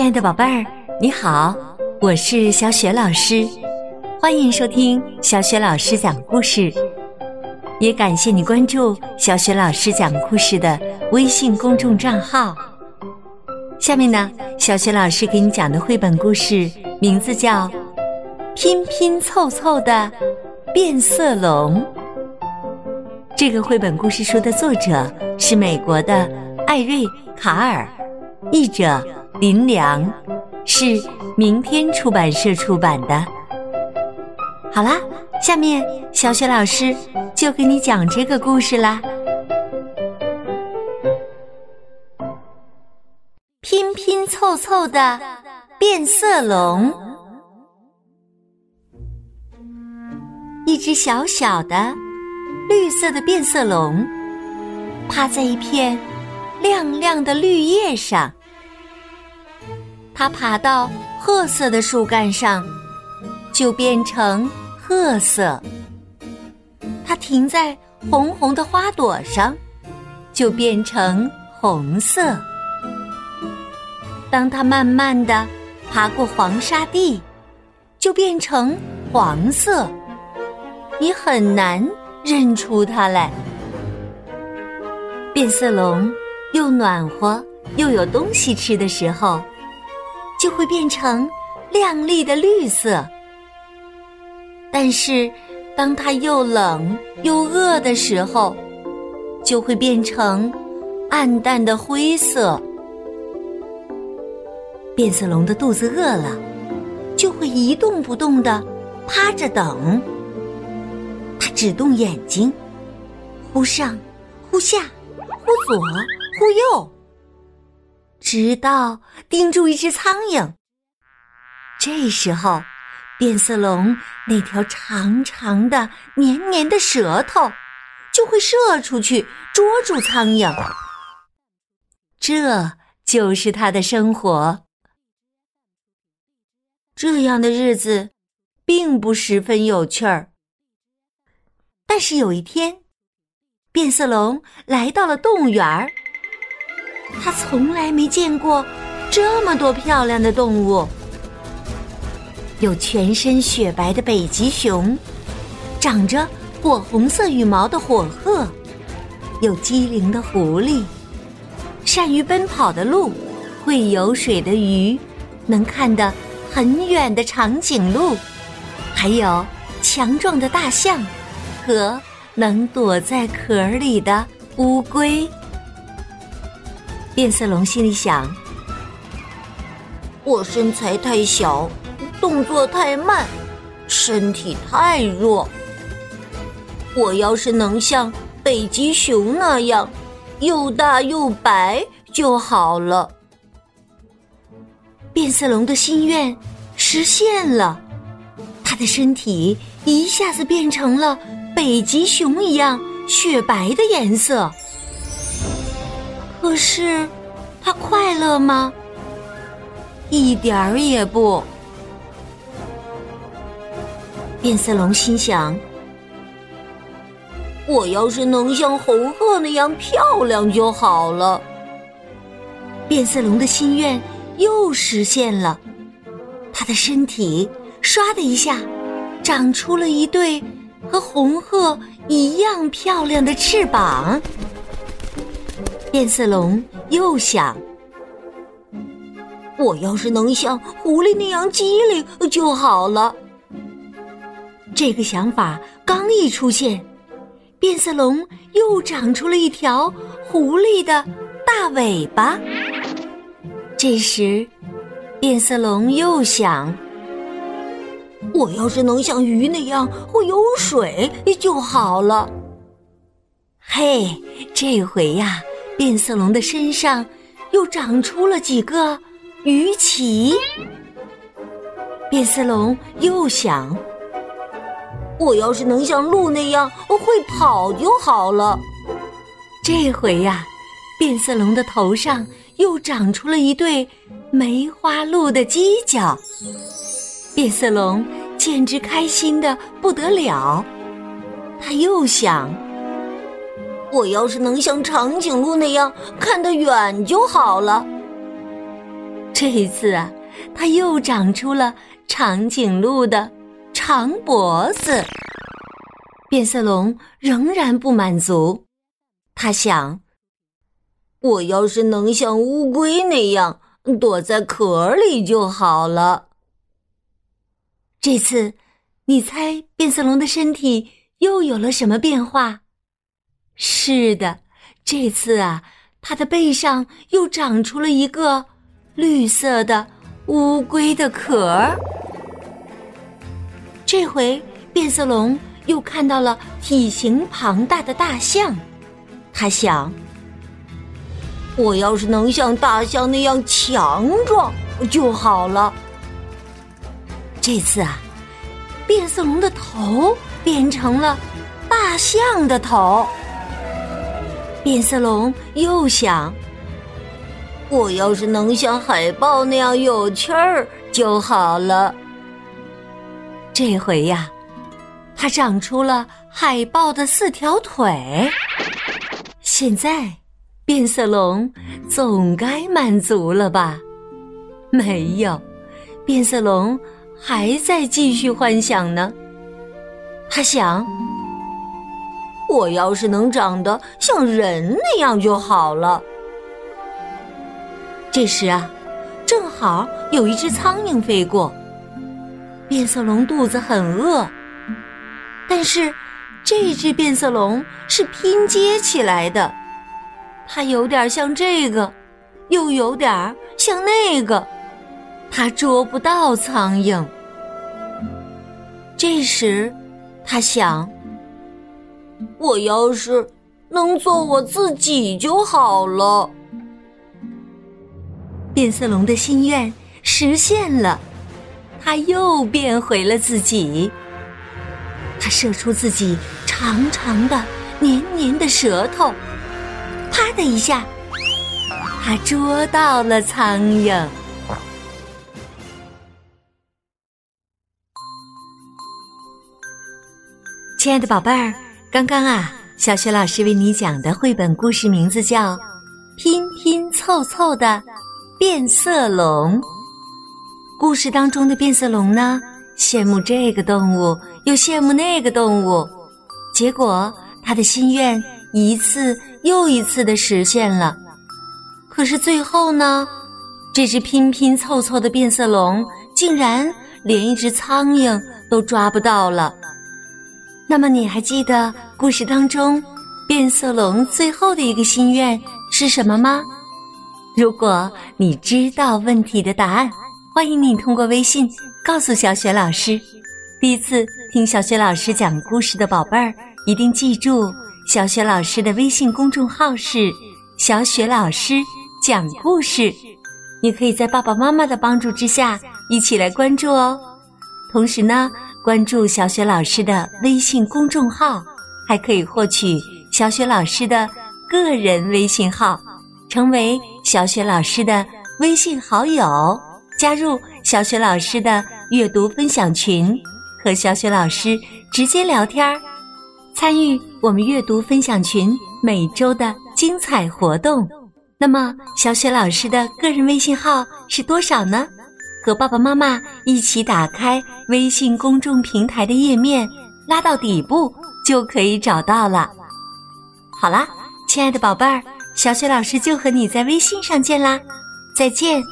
亲爱的宝贝儿，你好，我是小雪老师，欢迎收听小雪老师讲故事，也感谢你关注小雪老师讲故事的微信公众账号。下面呢，小雪老师给你讲的绘本故事名字叫《拼拼凑凑的变色龙》。这个绘本故事书的作者是美国的艾瑞卡尔，译者。林良是明天出版社出版的。好啦，下面小雪老师就给你讲这个故事啦。拼拼凑凑的变色龙，一只小小的绿色的变色龙，趴在一片亮亮的绿叶上。它爬到褐色的树干上，就变成褐色；它停在红红的花朵上，就变成红色。当它慢慢的爬过黄沙地，就变成黄色。你很难认出它来。变色龙又暖和又有东西吃的时候。会变成亮丽的绿色，但是当它又冷又饿的时候，就会变成暗淡的灰色。变色龙的肚子饿了，就会一动不动的趴着等。它只动眼睛，忽上忽下，忽左忽右。直到盯住一只苍蝇，这时候，变色龙那条长长的、黏黏的舌头就会射出去捉住苍蝇。这就是它的生活。这样的日子并不十分有趣儿。但是有一天，变色龙来到了动物园儿。他从来没见过这么多漂亮的动物，有全身雪白的北极熊，长着火红色羽毛的火鹤，有机灵的狐狸，善于奔跑的鹿，会游水的鱼，能看得很远的长颈鹿，还有强壮的大象和能躲在壳里的乌龟。变色龙心里想：“我身材太小，动作太慢，身体太弱。我要是能像北极熊那样又大又白就好了。”变色龙的心愿实现了，它的身体一下子变成了北极熊一样雪白的颜色。可是，他快乐吗？一点儿也不。变色龙心想：“我要是能像红鹤那样漂亮就好了。”变色龙的心愿又实现了，它的身体唰的一下长出了一对和红鹤一样漂亮的翅膀。变色龙又想：“我要是能像狐狸那样机灵就好了。”这个想法刚一出现，变色龙又长出了一条狐狸的大尾巴。这时，变色龙又想：“我要是能像鱼那样会游水就好了。”嘿，这回呀！变色龙的身上又长出了几个鱼鳍。变色龙又想：“我要是能像鹿那样会跑就好了。”这回呀，变色龙的头上又长出了一对梅花鹿的犄角。变色龙简直开心的不得了。他又想。我要是能像长颈鹿那样看得远就好了。这一次啊，它又长出了长颈鹿的长脖子。变色龙仍然不满足，他想：我要是能像乌龟那样躲在壳里就好了。这次，你猜变色龙的身体又有了什么变化？是的，这次啊，它的背上又长出了一个绿色的乌龟的壳。这回，变色龙又看到了体型庞大的大象，他想：我要是能像大象那样强壮就好了。这次啊，变色龙的头变成了大象的头。变色龙又想：我要是能像海豹那样有趣儿就好了。这回呀，它长出了海豹的四条腿。现在，变色龙总该满足了吧？没有，变色龙。还在继续幻想呢。他想：“我要是能长得像人那样就好了。”这时啊，正好有一只苍蝇飞过。变色龙肚子很饿，但是这只变色龙是拼接起来的，它有点像这个，又有点像那个。它捉不到苍蝇。这时，他想：“我要是能做我自己就好了。”变色龙的心愿实现了，它又变回了自己。它射出自己长长的、黏黏的舌头，啪的一下，它捉到了苍蝇。亲爱的宝贝儿，刚刚啊，小雪老师为你讲的绘本故事名字叫《拼拼凑凑的变色龙》。故事当中的变色龙呢，羡慕这个动物，又羡慕那个动物，结果他的心愿一次又一次的实现了。可是最后呢，这只拼拼凑凑的变色龙竟然连一只苍蝇都抓不到了。那么你还记得故事当中变色龙最后的一个心愿是什么吗？如果你知道问题的答案，欢迎你通过微信告诉小雪老师。第一次听小雪老师讲故事的宝贝儿，一定记住小雪老师的微信公众号是“小雪老师讲故事”。你可以在爸爸妈妈的帮助之下一起来关注哦。同时呢。关注小雪老师的微信公众号，还可以获取小雪老师的个人微信号，成为小雪老师的微信好友，加入小雪老师的阅读分享群，和小雪老师直接聊天儿，参与我们阅读分享群每周的精彩活动。那么，小雪老师的个人微信号是多少呢？和爸爸妈妈一起打开微信公众平台的页面，拉到底部就可以找到了。好啦，亲爱的宝贝儿，小雪老师就和你在微信上见啦，再见。